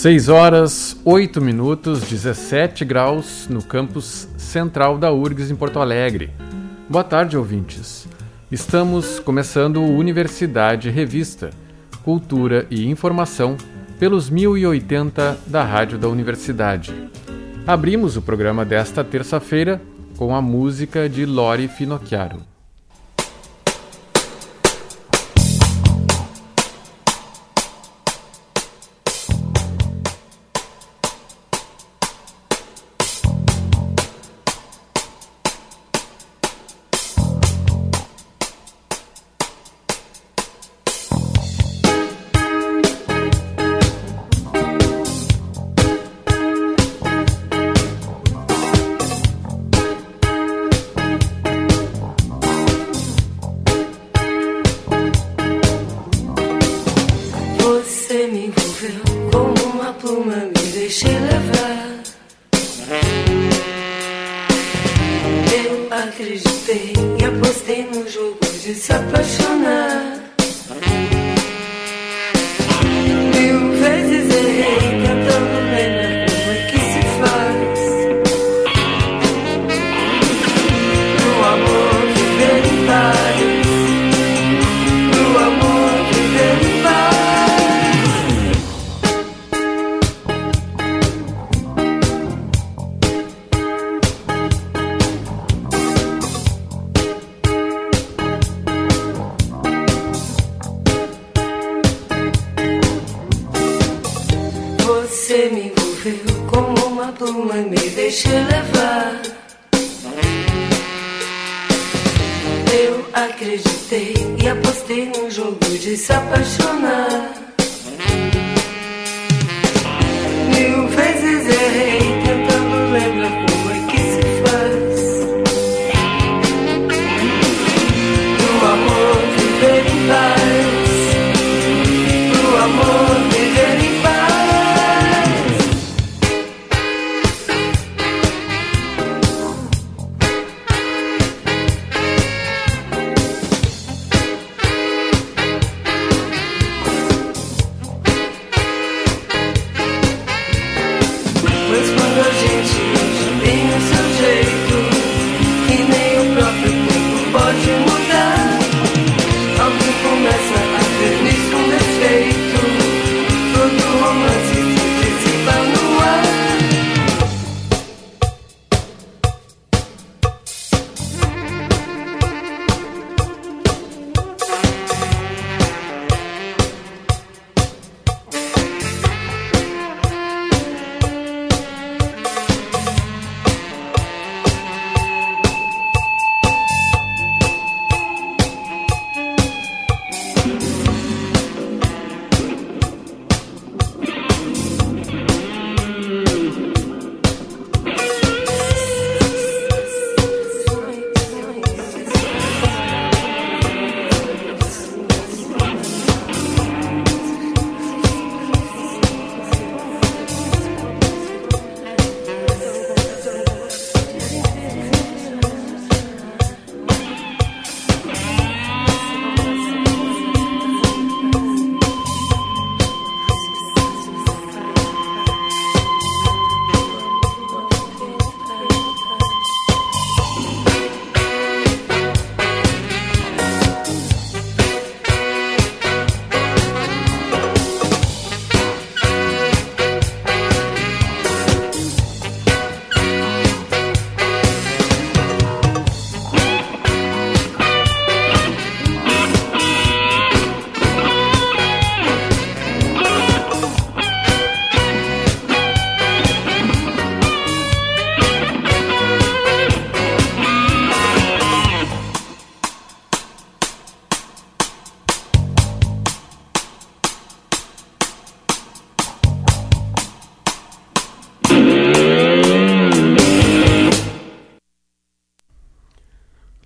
6 horas 8 minutos, 17 graus no campus central da URGS em Porto Alegre. Boa tarde, ouvintes. Estamos começando Universidade Revista, Cultura e Informação pelos 1080 da Rádio da Universidade. Abrimos o programa desta terça-feira com a música de Lori Finocchiaro.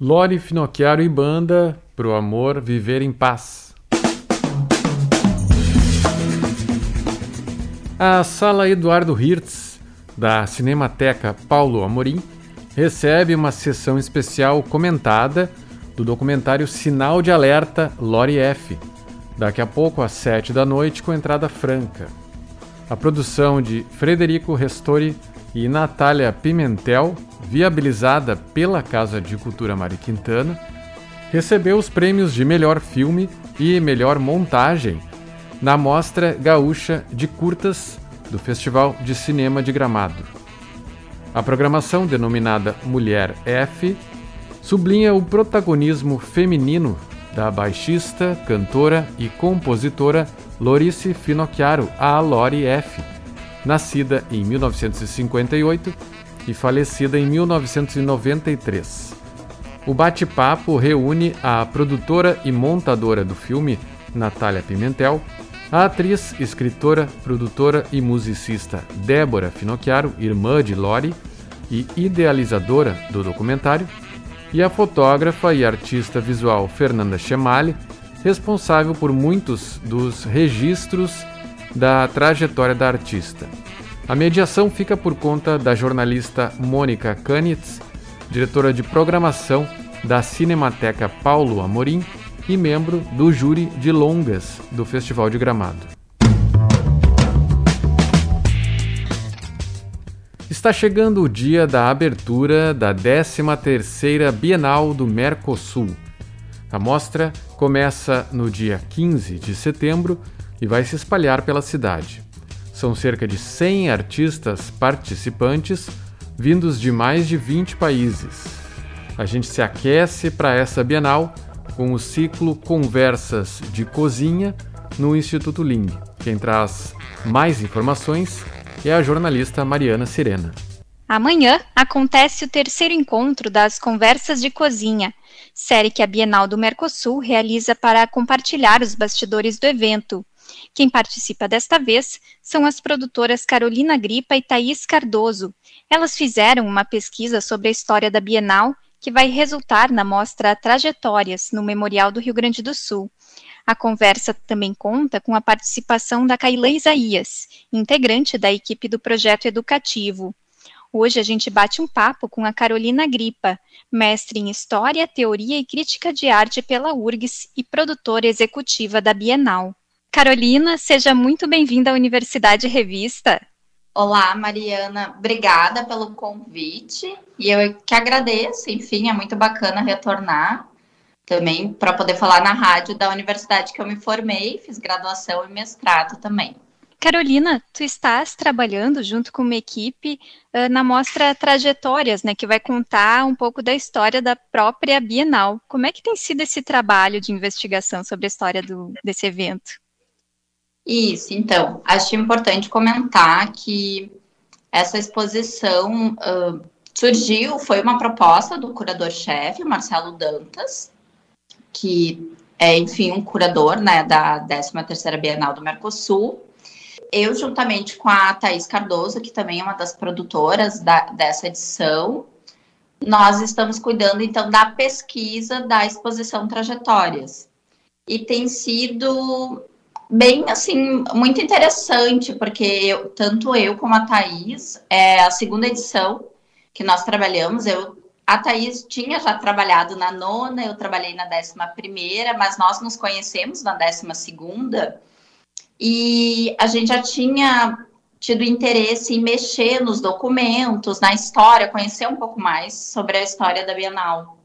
Lore Finocchiaro e banda Pro Amor Viver em Paz. A Sala Eduardo Hirtz, da Cinemateca Paulo Amorim, recebe uma sessão especial comentada do documentário Sinal de Alerta Lore F, daqui a pouco às sete da noite com entrada franca. A produção de Frederico Restori e Natália Pimentel, viabilizada pela Casa de Cultura Mari Quintana, recebeu os prêmios de melhor filme e melhor montagem na Mostra Gaúcha de Curtas do Festival de Cinema de Gramado. A programação, denominada Mulher F, sublinha o protagonismo feminino da baixista, cantora e compositora Lorice Finocchiaro, a Lori F., nascida em 1958 e falecida em 1993. O bate-papo reúne a produtora e montadora do filme, Natália Pimentel, a atriz, escritora, produtora e musicista Débora Finocchiaro, irmã de Lori e idealizadora do documentário, e a fotógrafa e artista visual Fernanda Chemali, responsável por muitos dos registros da trajetória da artista. A mediação fica por conta da jornalista Mônica Kanitz, diretora de programação da Cinemateca Paulo Amorim e membro do júri de longas do Festival de Gramado. Está chegando o dia da abertura da 13ª Bienal do Mercosul. A mostra começa no dia 15 de setembro e vai se espalhar pela cidade. São cerca de 100 artistas participantes vindos de mais de 20 países. A gente se aquece para essa Bienal com o ciclo Conversas de Cozinha no Instituto Ling. Quem traz mais informações é a jornalista Mariana Sirena. Amanhã acontece o terceiro encontro das Conversas de Cozinha, série que a Bienal do Mercosul realiza para compartilhar os bastidores do evento. Quem participa desta vez são as produtoras Carolina Gripa e Thaís Cardoso. Elas fizeram uma pesquisa sobre a história da Bienal que vai resultar na mostra Trajetórias, no Memorial do Rio Grande do Sul. A conversa também conta com a participação da Cailã Isaías, integrante da equipe do projeto educativo. Hoje a gente bate um papo com a Carolina Gripa, mestre em História, Teoria e Crítica de Arte pela URGS e produtora executiva da Bienal. Carolina, seja muito bem-vinda à Universidade Revista. Olá, Mariana, obrigada pelo convite. E eu que agradeço, enfim, é muito bacana retornar também para poder falar na rádio da universidade que eu me formei, fiz graduação e mestrado também. Carolina, tu estás trabalhando junto com uma equipe uh, na mostra Trajetórias, né, que vai contar um pouco da história da própria Bienal. Como é que tem sido esse trabalho de investigação sobre a história do, desse evento? Isso, então, acho importante comentar que essa exposição uh, surgiu, foi uma proposta do curador-chefe, Marcelo Dantas, que é, enfim, um curador né, da 13ª Bienal do Mercosul. Eu, juntamente com a Thaís Cardoso, que também é uma das produtoras da, dessa edição, nós estamos cuidando, então, da pesquisa da exposição Trajetórias. E tem sido bem, assim, muito interessante, porque eu, tanto eu como a Thaís, é a segunda edição que nós trabalhamos, eu, a Thaís tinha já trabalhado na nona, eu trabalhei na décima primeira, mas nós nos conhecemos na décima segunda, e a gente já tinha tido interesse em mexer nos documentos, na história, conhecer um pouco mais sobre a história da Bienal.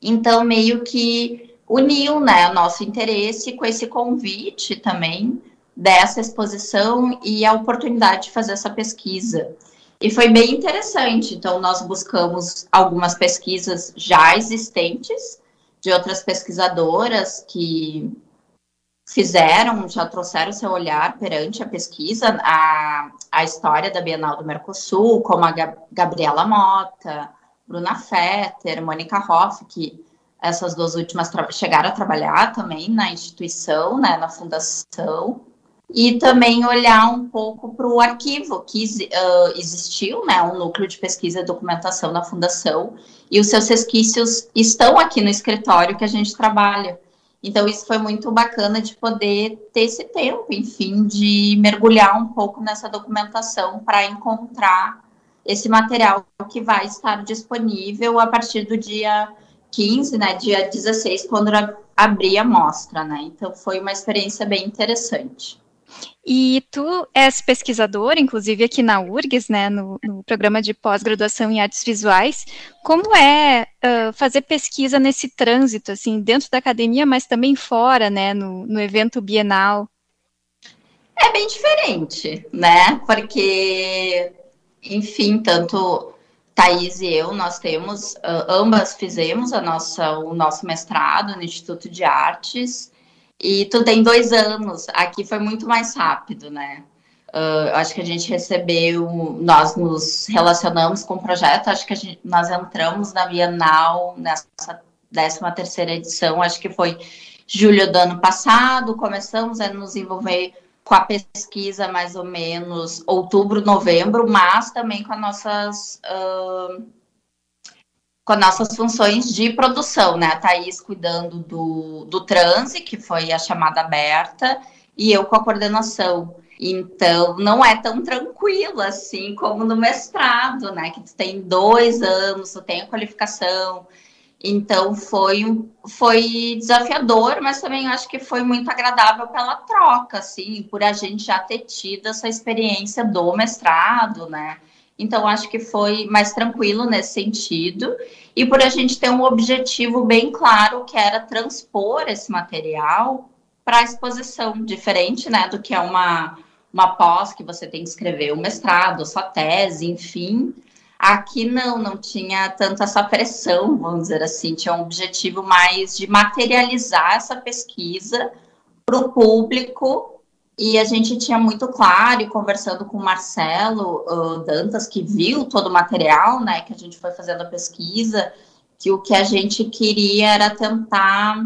Então, meio que uniu né, o nosso interesse com esse convite também dessa exposição e a oportunidade de fazer essa pesquisa. E foi bem interessante. Então, nós buscamos algumas pesquisas já existentes, de outras pesquisadoras que fizeram, já trouxeram seu olhar perante a pesquisa, a, a história da Bienal do Mercosul, como a Gabriela Mota, Bruna Fetter, Mônica Hoff, que essas duas últimas chegaram a trabalhar também na instituição, né, na fundação, e também olhar um pouco para o arquivo que uh, existiu, né, um núcleo de pesquisa e documentação na fundação, e os seus resquícios estão aqui no escritório que a gente trabalha. Então, isso foi muito bacana de poder ter esse tempo, enfim, de mergulhar um pouco nessa documentação para encontrar esse material que vai estar disponível a partir do dia 15, né, dia 16, quando abri a mostra, né? Então foi uma experiência bem interessante. E tu és pesquisador, inclusive aqui na URGS, né, no, no programa de pós-graduação em artes visuais. Como é uh, fazer pesquisa nesse trânsito, assim, dentro da academia, mas também fora, né, no, no evento bienal? É bem diferente, né? Porque, enfim, tanto Thaís e eu, nós temos, uh, ambas fizemos a nossa, o nosso mestrado no Instituto de Artes, e tu tem dois anos, aqui foi muito mais rápido, né? Uh, acho que a gente recebeu, nós nos relacionamos com o projeto, acho que gente, nós entramos na Bienal nessa 13 terceira edição, acho que foi julho do ano passado, começamos a nos envolver com a pesquisa mais ou menos outubro, novembro, mas também com as nossas uh, com as nossas funções de produção, né? A Thaís cuidando do, do transe, que foi a chamada aberta, e eu com a coordenação. Então, não é tão tranquilo assim como no mestrado, né? Que tu tem dois anos, tu tem a qualificação, então foi, foi desafiador, mas também acho que foi muito agradável pela troca, assim, por a gente já ter tido essa experiência do mestrado, né? Então acho que foi mais tranquilo nesse sentido, e por a gente ter um objetivo bem claro que era transpor esse material para a exposição, diferente né, do que é uma, uma pós que você tem que escrever o mestrado, sua tese, enfim. Aqui não, não tinha tanto essa pressão, vamos dizer assim, tinha um objetivo mais de materializar essa pesquisa para o público. E a gente tinha muito claro, e conversando com o Marcelo uh, Dantas, que viu todo o material, né, que a gente foi fazendo a pesquisa, que o que a gente queria era tentar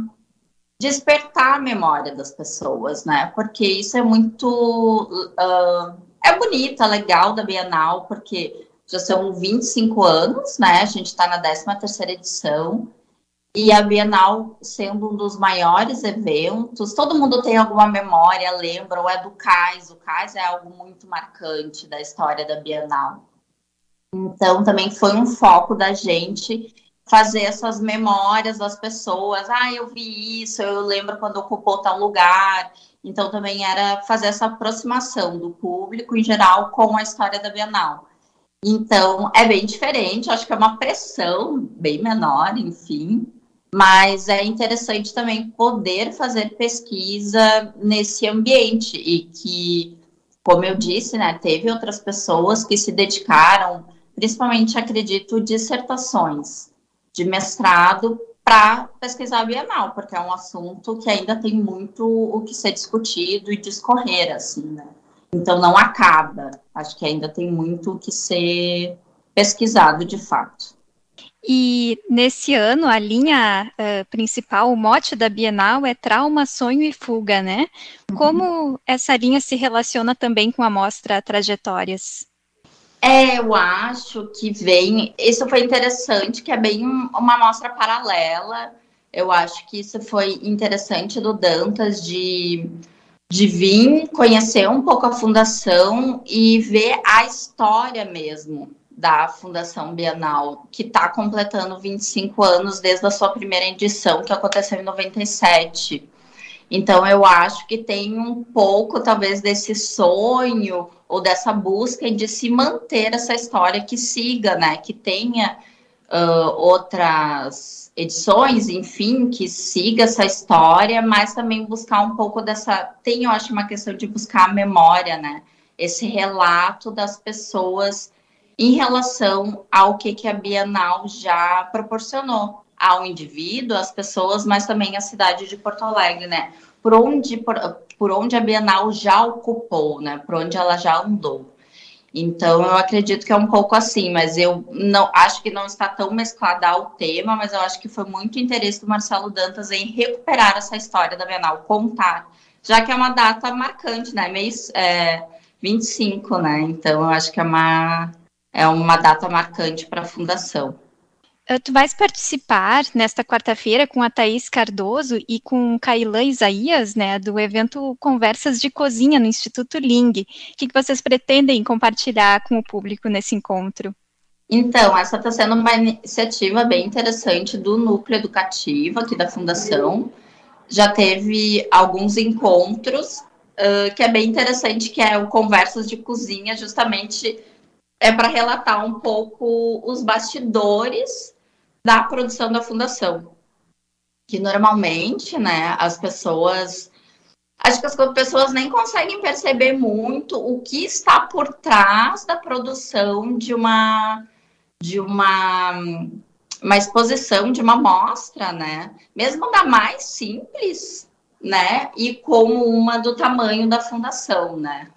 despertar a memória das pessoas, né, porque isso é muito. Uh, é bonito, é legal da Bienal, porque já são 25 anos, né? A gente está na 13 terceira edição. E a Bienal sendo um dos maiores eventos, todo mundo tem alguma memória, lembra, ou é do Cais. O Cais é algo muito marcante da história da Bienal. Então, também foi um foco da gente fazer essas memórias das pessoas. Ah, eu vi isso, eu lembro quando ocupou tal lugar. Então, também era fazer essa aproximação do público em geral com a história da Bienal. Então, é bem diferente, acho que é uma pressão bem menor, enfim, mas é interessante também poder fazer pesquisa nesse ambiente e que, como eu disse, né, teve outras pessoas que se dedicaram, principalmente, acredito, dissertações de mestrado para pesquisar a Bienal, porque é um assunto que ainda tem muito o que ser discutido e discorrer, assim, né? Então não acaba. Acho que ainda tem muito o que ser pesquisado de fato. E nesse ano, a linha uh, principal, o mote da Bienal é trauma, sonho e fuga, né? Uhum. Como essa linha se relaciona também com a mostra Trajetórias? É, eu acho que vem. Isso foi interessante, que é bem uma mostra paralela. Eu acho que isso foi interessante do Dantas de de vir conhecer um pouco a fundação e ver a história mesmo da Fundação Bienal, que está completando 25 anos desde a sua primeira edição, que aconteceu em 97. Então, eu acho que tem um pouco, talvez, desse sonho ou dessa busca de se manter essa história que siga, né? Que tenha uh, outras edições, enfim, que siga essa história, mas também buscar um pouco dessa. Tem, eu acho, uma questão de buscar a memória, né? Esse relato das pessoas em relação ao que, que a Bienal já proporcionou ao indivíduo, às pessoas, mas também à cidade de Porto Alegre, né? Por onde, por, por onde a Bienal já ocupou, né? Por onde ela já andou. Então, eu acredito que é um pouco assim, mas eu não acho que não está tão mesclada ao tema, mas eu acho que foi muito interesse do Marcelo Dantas em recuperar essa história da Bienal, contar, já que é uma data marcante, né? Mês é, 25, né? Então, eu acho que é uma, é uma data marcante para a fundação. Ah, tu vais participar nesta quarta-feira com a Thaís Cardoso e com Cailã Isaías, né, do evento Conversas de Cozinha no Instituto Ling. O que, vocês pretendem compartilhar com o público nesse encontro? Então, essa está sendo uma iniciativa bem interessante do núcleo educativo aqui da Fundação. Já teve alguns encontros uh, que é bem interessante, que é o Conversas de Cozinha, justamente é para relatar um pouco os bastidores da produção da fundação. Que normalmente, né, as pessoas. Acho que as pessoas nem conseguem perceber muito o que está por trás da produção de uma de uma, uma exposição, de uma mostra, né? Mesmo da mais simples, né? E como uma do tamanho da fundação, né?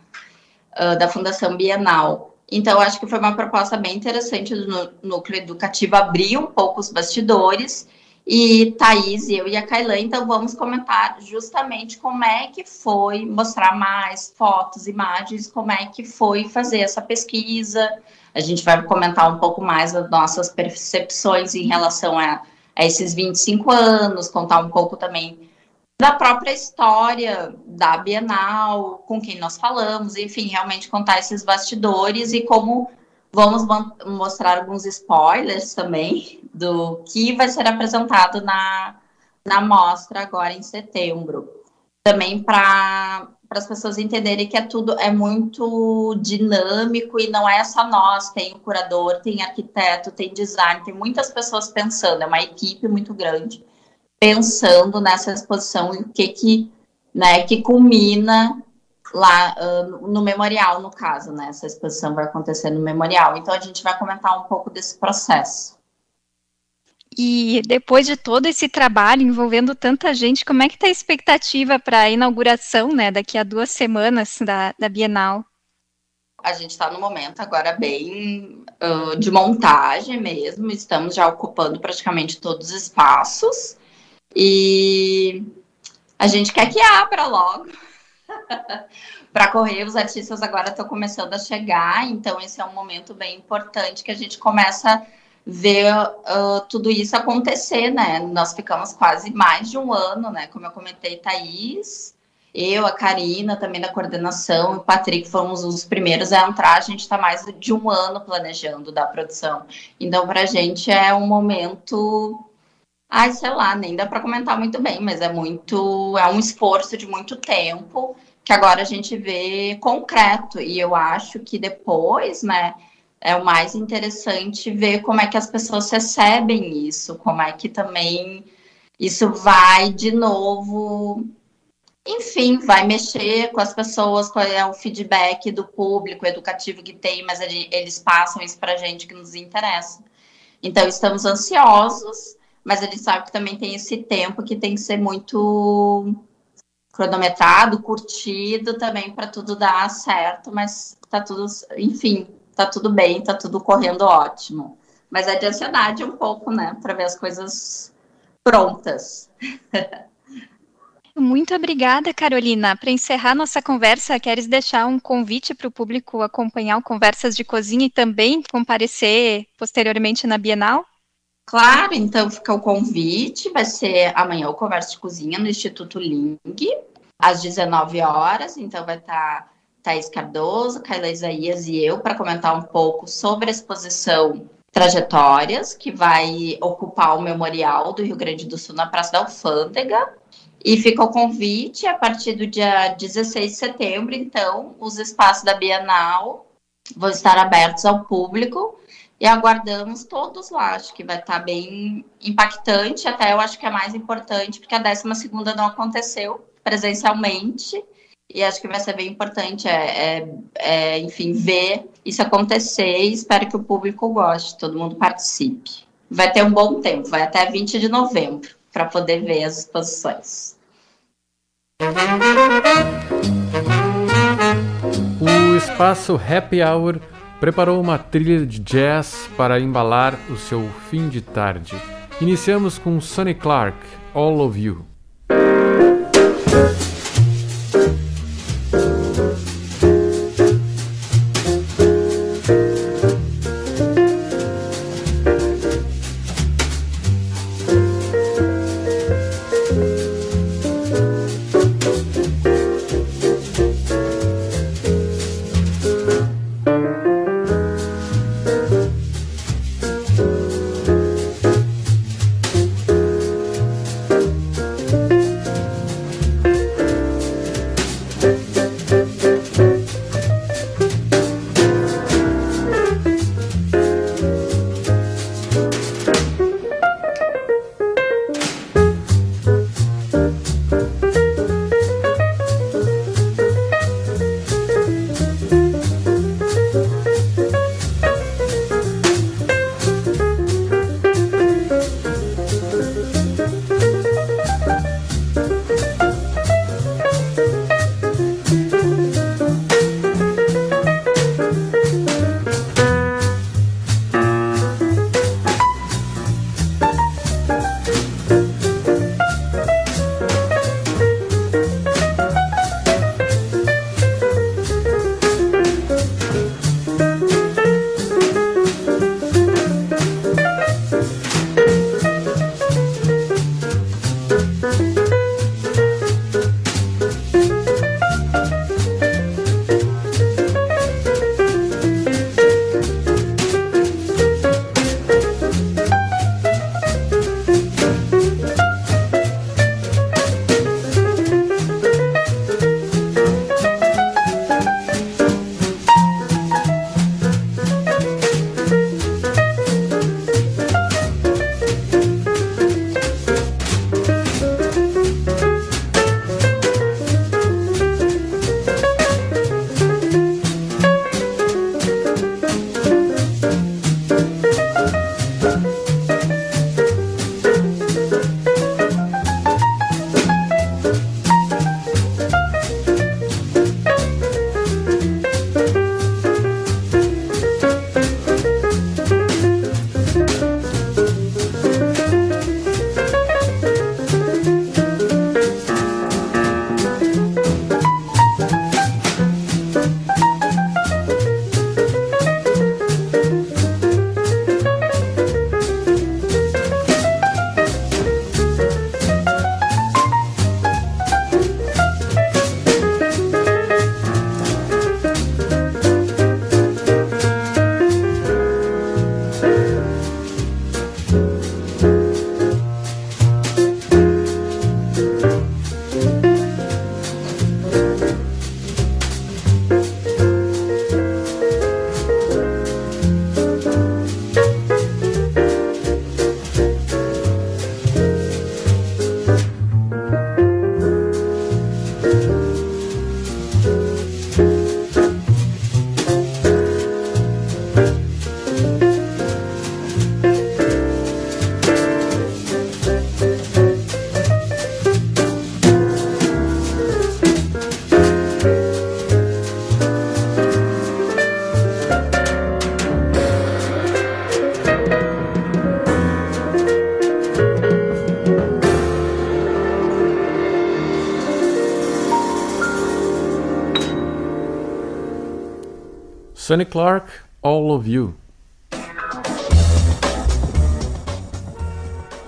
Uh, da Fundação Bienal. Então, acho que foi uma proposta bem interessante do núcleo educativo abrir um pouco os bastidores. E Thaís, eu e a Kailan, então vamos comentar justamente como é que foi mostrar mais fotos, imagens, como é que foi fazer essa pesquisa. A gente vai comentar um pouco mais as nossas percepções em relação a, a esses 25 anos, contar um pouco também da própria história da Bienal, com quem nós falamos, enfim, realmente contar esses bastidores e como vamos mostrar alguns spoilers também do que vai ser apresentado na, na mostra agora em setembro. Também para as pessoas entenderem que é tudo é muito dinâmico e não é só nós, tem o curador, tem arquiteto, tem design, tem muitas pessoas pensando, é uma equipe muito grande pensando nessa exposição e o que que, né, que culmina lá uh, no memorial, no caso, né? Essa exposição vai acontecer no memorial. Então a gente vai comentar um pouco desse processo. E depois de todo esse trabalho envolvendo tanta gente, como é que está a expectativa para a inauguração, né, daqui a duas semanas da, da Bienal? A gente está no momento agora bem uh, de montagem mesmo, estamos já ocupando praticamente todos os espaços. E a gente quer que abra logo. para correr, os artistas agora estão começando a chegar, então esse é um momento bem importante que a gente começa a ver uh, tudo isso acontecer, né? Nós ficamos quase mais de um ano, né? Como eu comentei, Thaís, eu, a Karina, também da coordenação, o Patrick fomos os primeiros a entrar. A gente está mais de um ano planejando da produção. Então, para a gente é um momento Ai, sei lá, nem dá para comentar muito bem, mas é muito, é um esforço de muito tempo que agora a gente vê concreto. E eu acho que depois, né, é o mais interessante ver como é que as pessoas recebem isso, como é que também isso vai de novo, enfim, vai mexer com as pessoas, qual é o feedback do público educativo que tem, mas eles passam isso para gente que nos interessa. Então, estamos ansiosos mas ele sabe que também tem esse tempo que tem que ser muito cronometrado, curtido também para tudo dar certo, mas tá tudo, enfim, tá tudo bem, tá tudo correndo ótimo. Mas é de ansiedade um pouco, né, para ver as coisas prontas. Muito obrigada, Carolina. Para encerrar nossa conversa, queres deixar um convite para o público acompanhar o Conversas de Cozinha e também comparecer posteriormente na Bienal? Claro, então fica o convite, vai ser amanhã o Conversa de Cozinha no Instituto Ling, às 19 horas, então vai estar tá Thaís Cardoso, Kaila Isaías e eu para comentar um pouco sobre a exposição Trajetórias, que vai ocupar o Memorial do Rio Grande do Sul na Praça da Alfândega. E fica o convite a partir do dia 16 de setembro, então, os espaços da Bienal vão estar abertos ao público e aguardamos todos lá. Acho que vai estar bem impactante, até eu acho que é mais importante, porque a 12 segunda não aconteceu presencialmente, e acho que vai ser bem importante, é, é, é, enfim, ver isso acontecer e espero que o público goste, todo mundo participe. Vai ter um bom tempo, vai até 20 de novembro, para poder ver as exposições. O espaço Happy Hour preparou uma trilha de jazz para embalar o seu fim de tarde. Iniciamos com Sonny Clark, All of You. Sonny Clark, All of You.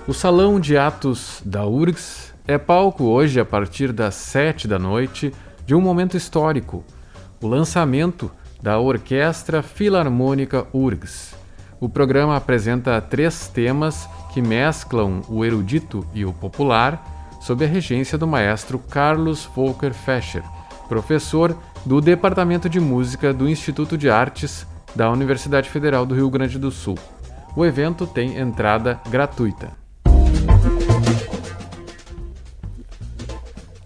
O Salão de Atos da URGS é palco hoje a partir das sete da noite de um momento histórico, o lançamento da Orquestra Filarmônica URGS. O programa apresenta três temas que mesclam o erudito e o popular, sob a regência do maestro Carlos Volker Fescher, professor do Departamento de Música do Instituto de Artes da Universidade Federal do Rio Grande do Sul. O evento tem entrada gratuita.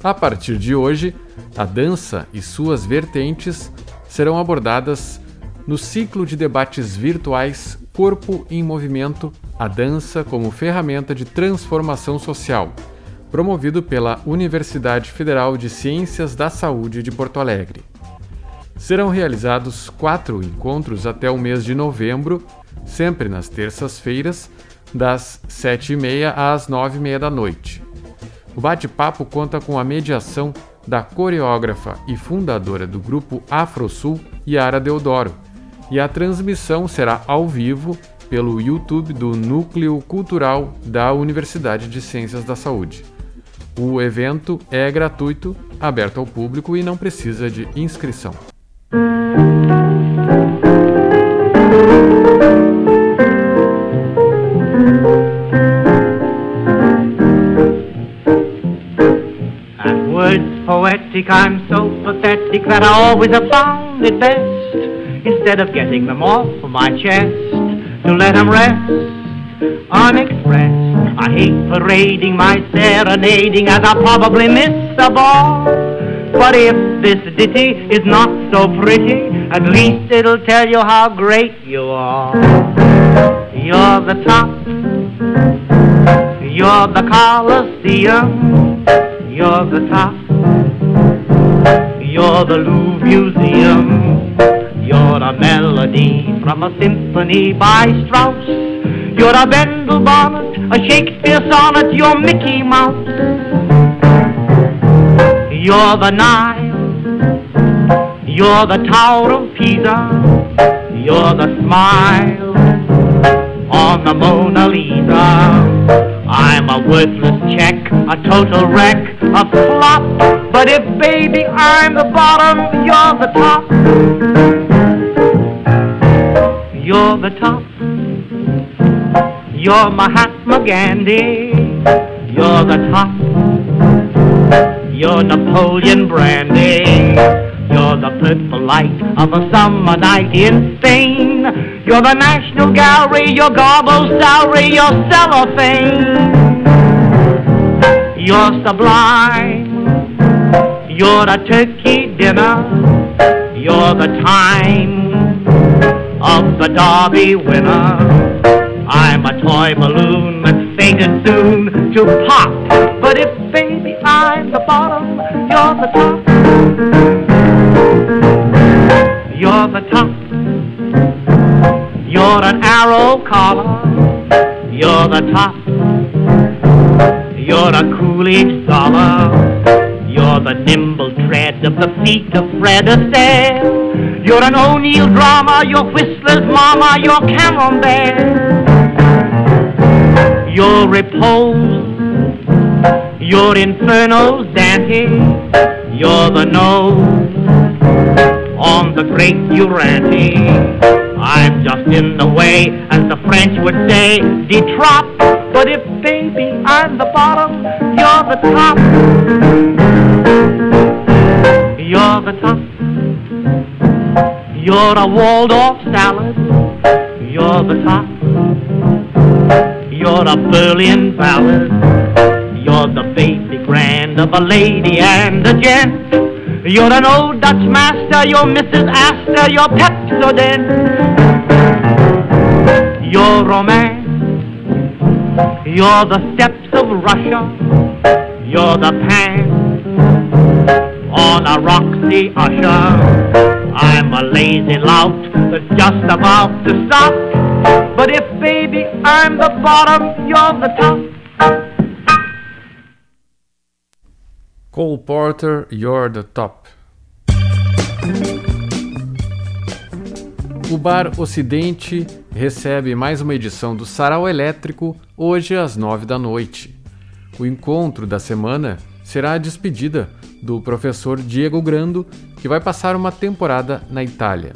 A partir de hoje, a dança e suas vertentes serão abordadas no ciclo de debates virtuais Corpo em Movimento A Dança como Ferramenta de Transformação Social, promovido pela Universidade Federal de Ciências da Saúde de Porto Alegre. Serão realizados quatro encontros até o mês de novembro, sempre nas terças-feiras, das 7h30 às 9h30 da noite. O bate-papo conta com a mediação da coreógrafa e fundadora do grupo AfroSul, Yara Deodoro, e a transmissão será ao vivo pelo YouTube do Núcleo Cultural da Universidade de Ciências da Saúde. O evento é gratuito, aberto ao público e não precisa de inscrição. poetic, I'm so pathetic that I always have found it best, instead of getting them off my chest, to let them rest unexpressed. I hate parading my serenading as I probably miss the ball. But if this ditty is not so pretty, at least it'll tell you how great you are. You're the top, you're the Colosseum, you're the top. You're the Louvre Museum. You're a melody from a symphony by Strauss. You're a Bendel bonnet, a Shakespeare sonnet. You're Mickey Mouse. You're the Nile. You're the Tower of Pisa. You're the smile on the Mona Lisa. I'm a worthless check, a total wreck, a flop. But if, baby, I'm the bottom, you're the top. You're the top. You're Mahatma Gandhi. You're the top. You're Napoleon Brandy. You're the purple light of a summer night in Spain. You're the National Gallery, your garble salary, your cellophane. You're sublime. You're a turkey dinner. You're the time of the Derby winner. I'm a toy balloon that's fated soon to pop. But if, baby, I'm the bottom, you're the top. You're the top. You're an arrow collar. You're the top. You're a Coolidge scholar. You're the nimble tread of the feet of Fred Astaire. You're an O'Neill drama. You're Whistler's mama. You're Camembert. You're repose. You're Inferno's Dante. You're the nose on the great Uranti. I'm just in the way, as the French would say, de trop. But if, baby, I'm the bottom, you're the top. You're the top. You're a Waldorf salad. You're the top. You're a Berlin ballad. You're the basic grand of a lady and a gent. You're an old Dutch master, you're Mrs. Astor, you're Pepsodent. You're romance, you're the steps of Russia, you're the pan on a Roxy Usher. I'm a lazy lout that's just about to stop. I'm the bottom, you're the top. Cole Porter, You're the Top. O Bar Ocidente recebe mais uma edição do Sarau Elétrico hoje às nove da noite. O encontro da semana será a despedida do professor Diego Grando, que vai passar uma temporada na Itália.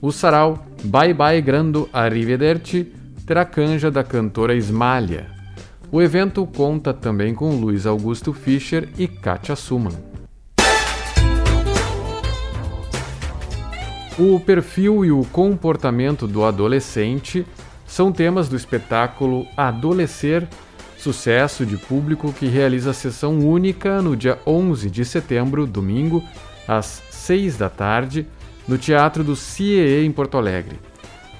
O sarau Bye Bye Grando Arrivederci terá canja da cantora Ismália. O evento conta também com Luiz Augusto Fischer e Katia Suman. O perfil e o comportamento do adolescente são temas do espetáculo Adolescer, sucesso de público que realiza sessão única no dia 11 de setembro, domingo, às 6 da tarde, no Teatro do CIEE em Porto Alegre.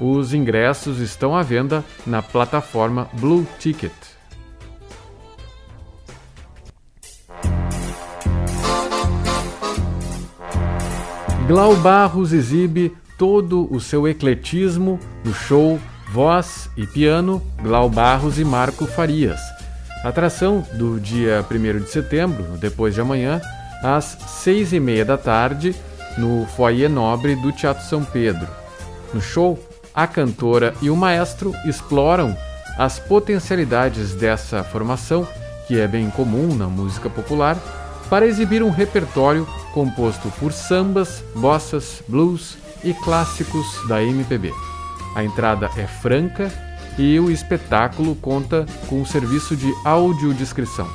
Os ingressos estão à venda na plataforma Blue Ticket. Glau Barros exibe todo o seu ecletismo no show Voz e Piano Glau Barros e Marco Farias. Atração do dia 1 de setembro, depois de amanhã, às seis e meia da tarde, no Foyer Nobre do Teatro São Pedro. No show, a cantora e o maestro exploram as potencialidades dessa formação, que é bem comum na música popular, para exibir um repertório composto por sambas, bossas, blues e clássicos da MPB. A entrada é franca e o espetáculo conta com um serviço de audiodescrição.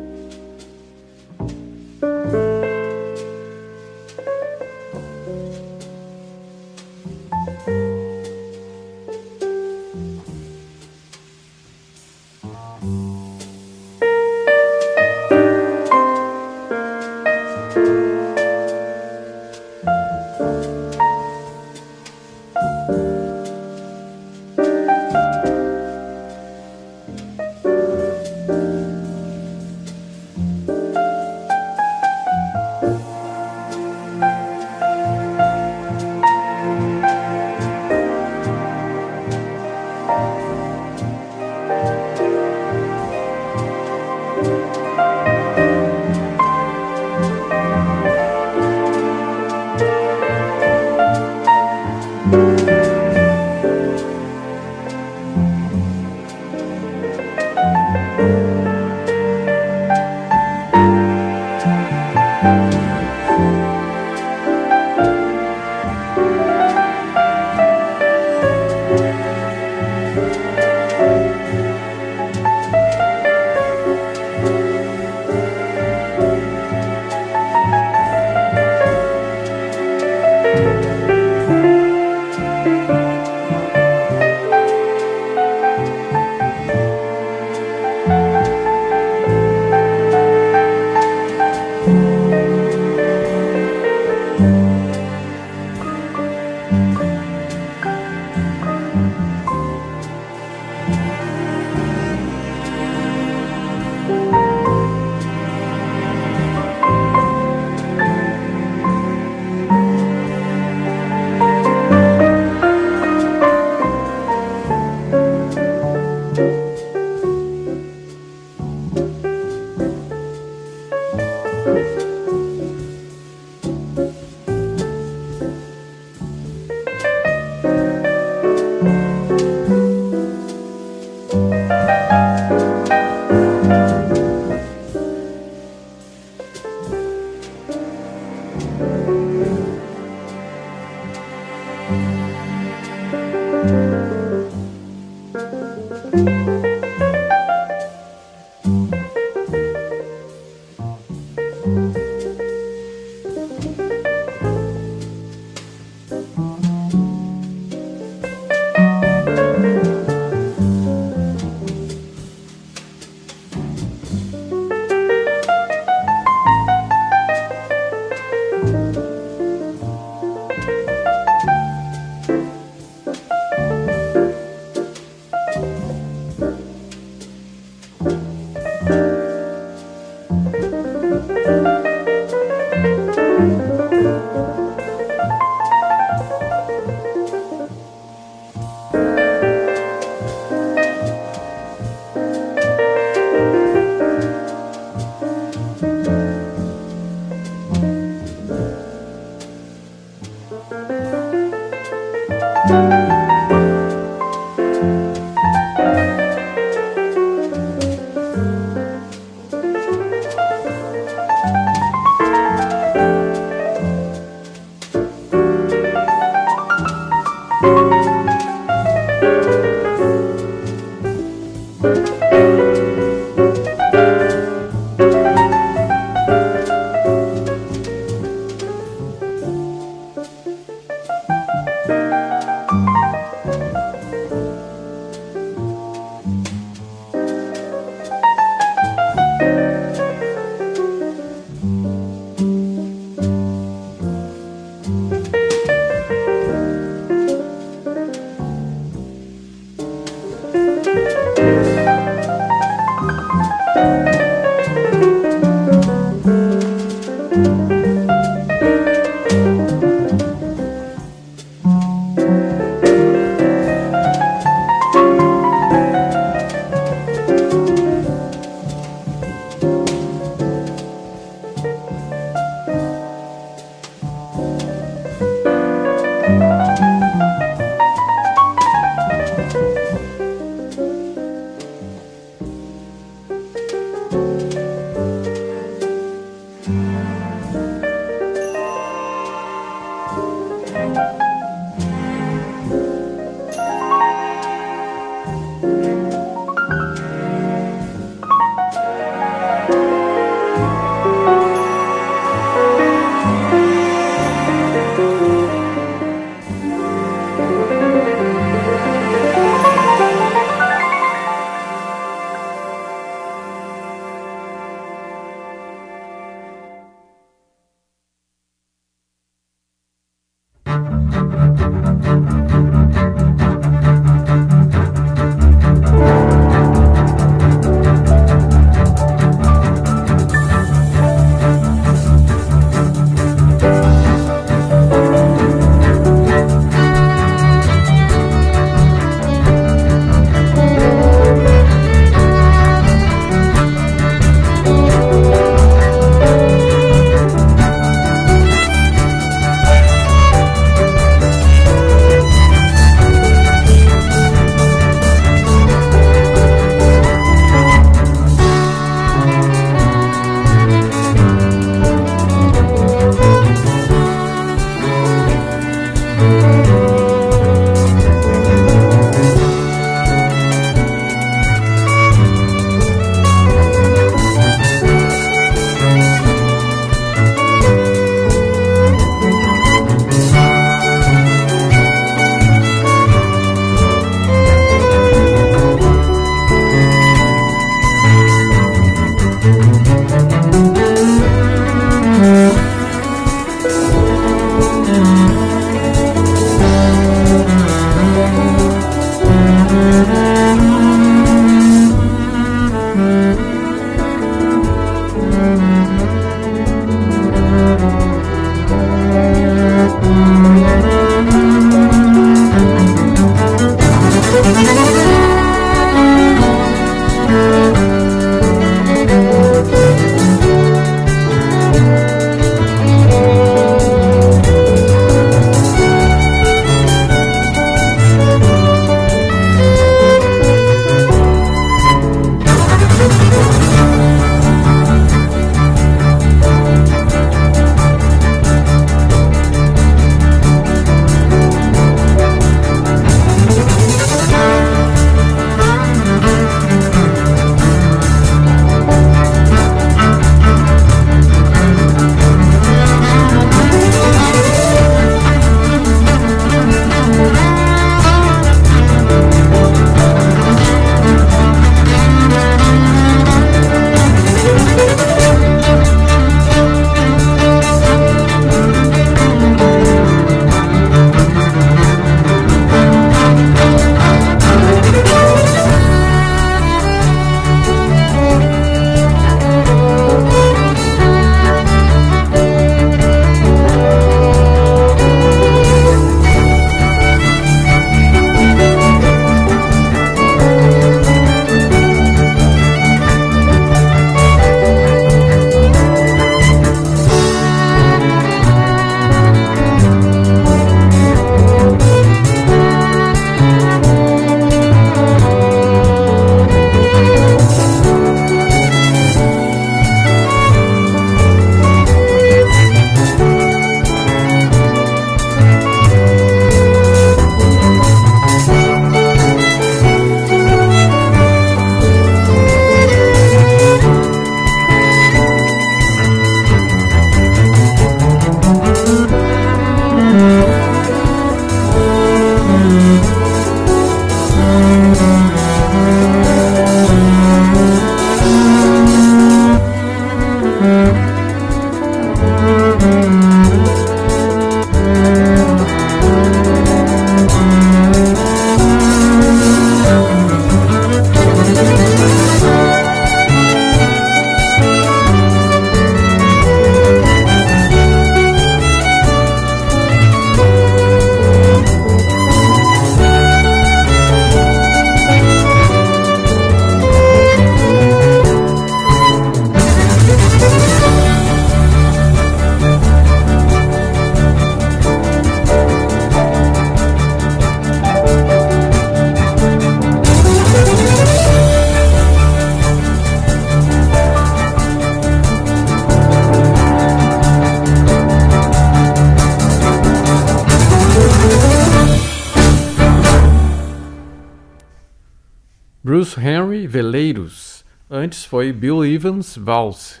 Foi Bill Evans Valse.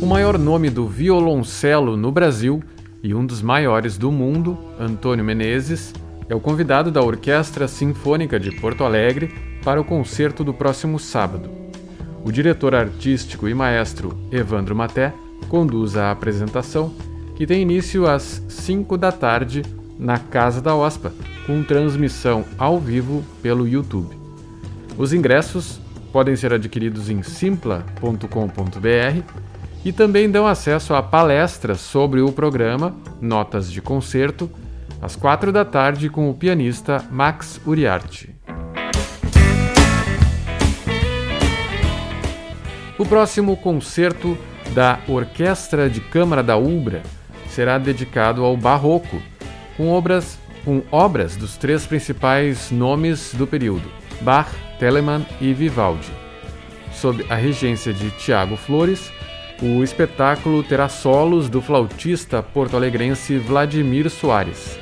O maior nome do violoncelo no Brasil e um dos maiores do mundo, Antônio Menezes, é o convidado da Orquestra Sinfônica de Porto Alegre para o concerto do próximo sábado. O diretor artístico e maestro Evandro Maté conduz a apresentação, que tem início às 5 da tarde na Casa da OSPA, com transmissão ao vivo pelo YouTube. Os ingressos podem ser adquiridos em simpla.com.br e também dão acesso a palestras sobre o programa Notas de Concerto, às quatro da tarde com o pianista Max Uriarte. O próximo concerto da Orquestra de Câmara da Ubra será dedicado ao Barroco, com obras, com obras dos três principais nomes do período, Bach, Telemann e Vivaldi. Sob a regência de Tiago Flores, o espetáculo terá solos do flautista porto-alegrense Vladimir Soares.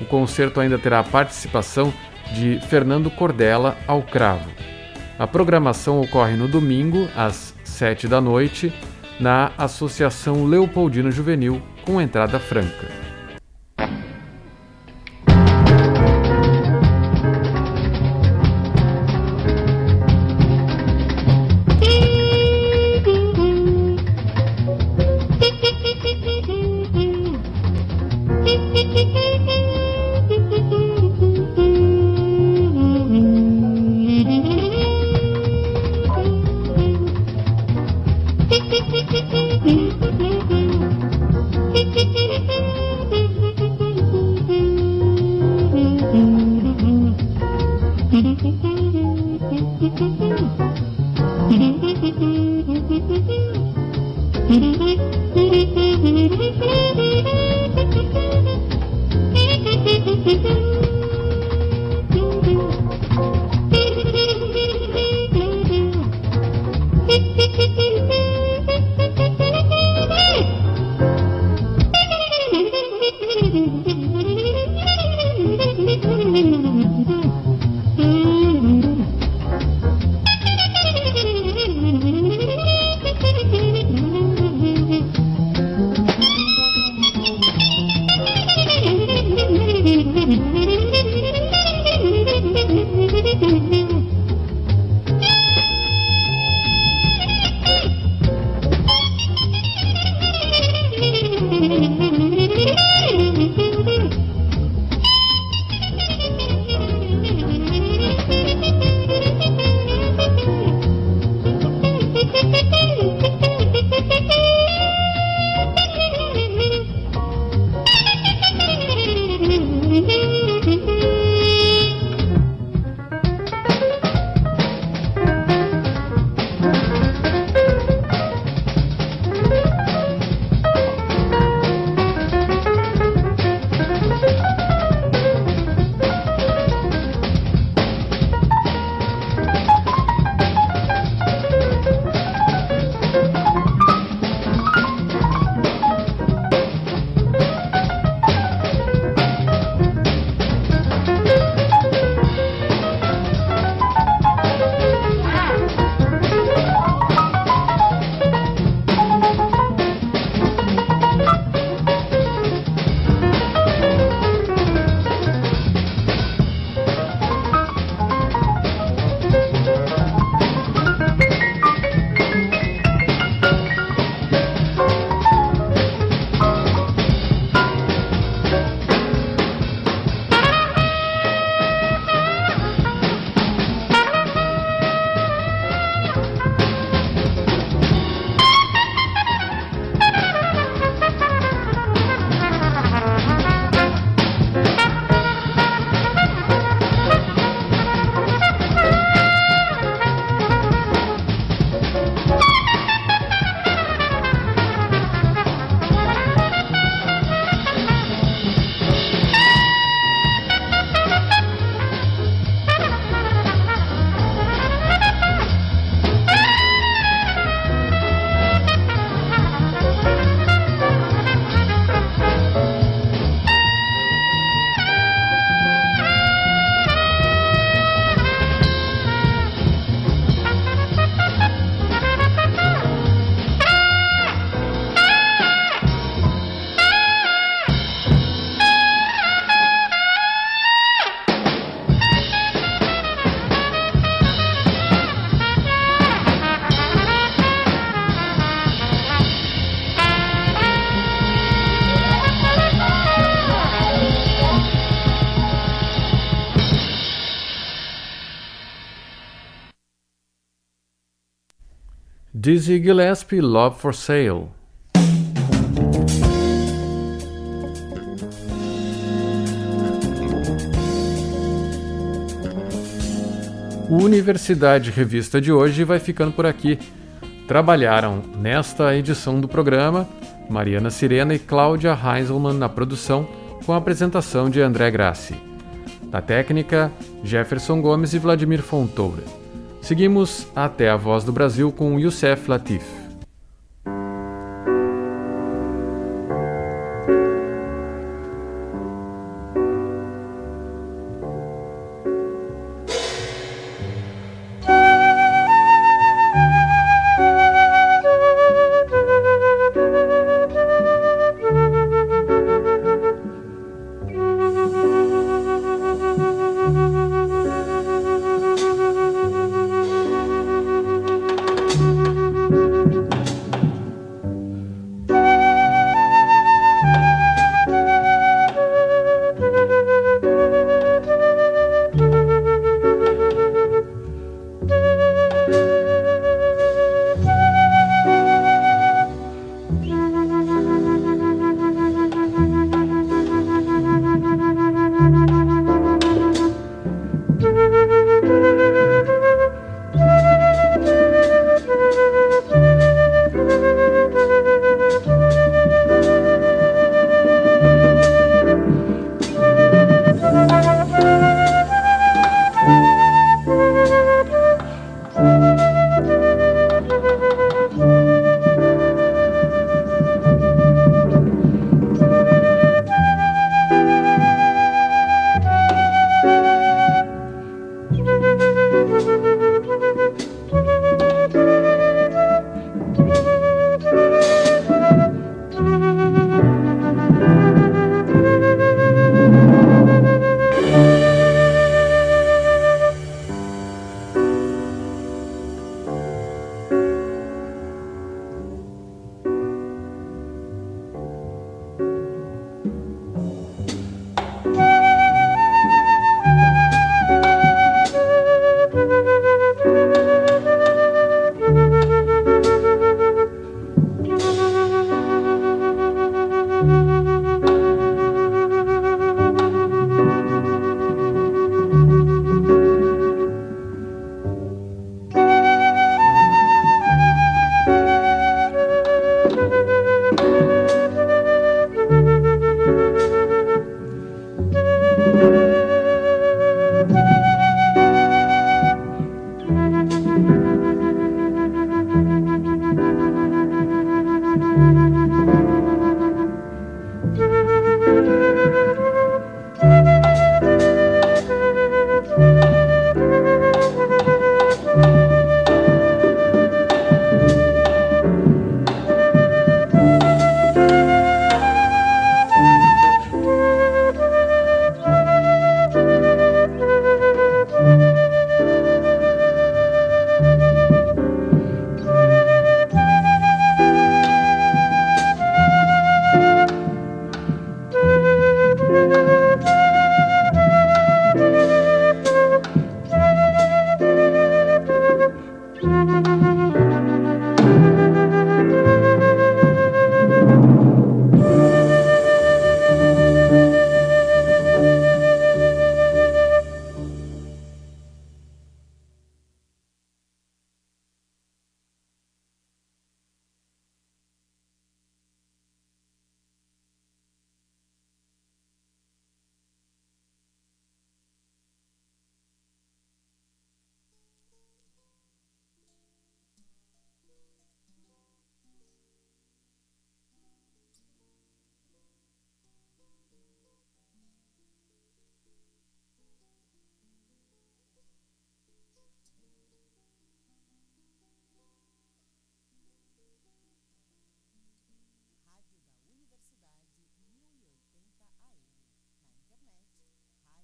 O concerto ainda terá a participação de Fernando Cordella ao cravo. A programação ocorre no domingo, às 7 da noite, na Associação Leopoldino Juvenil, com entrada franca. Dizzy Gillespie, Love for Sale. O Universidade Revista de hoje vai ficando por aqui. Trabalharam nesta edição do programa Mariana Sirena e Cláudia Heinzelmann na produção, com a apresentação de André Grassi. Na técnica, Jefferson Gomes e Vladimir Fontoura. Seguimos até a Voz do Brasil com Youssef Latif.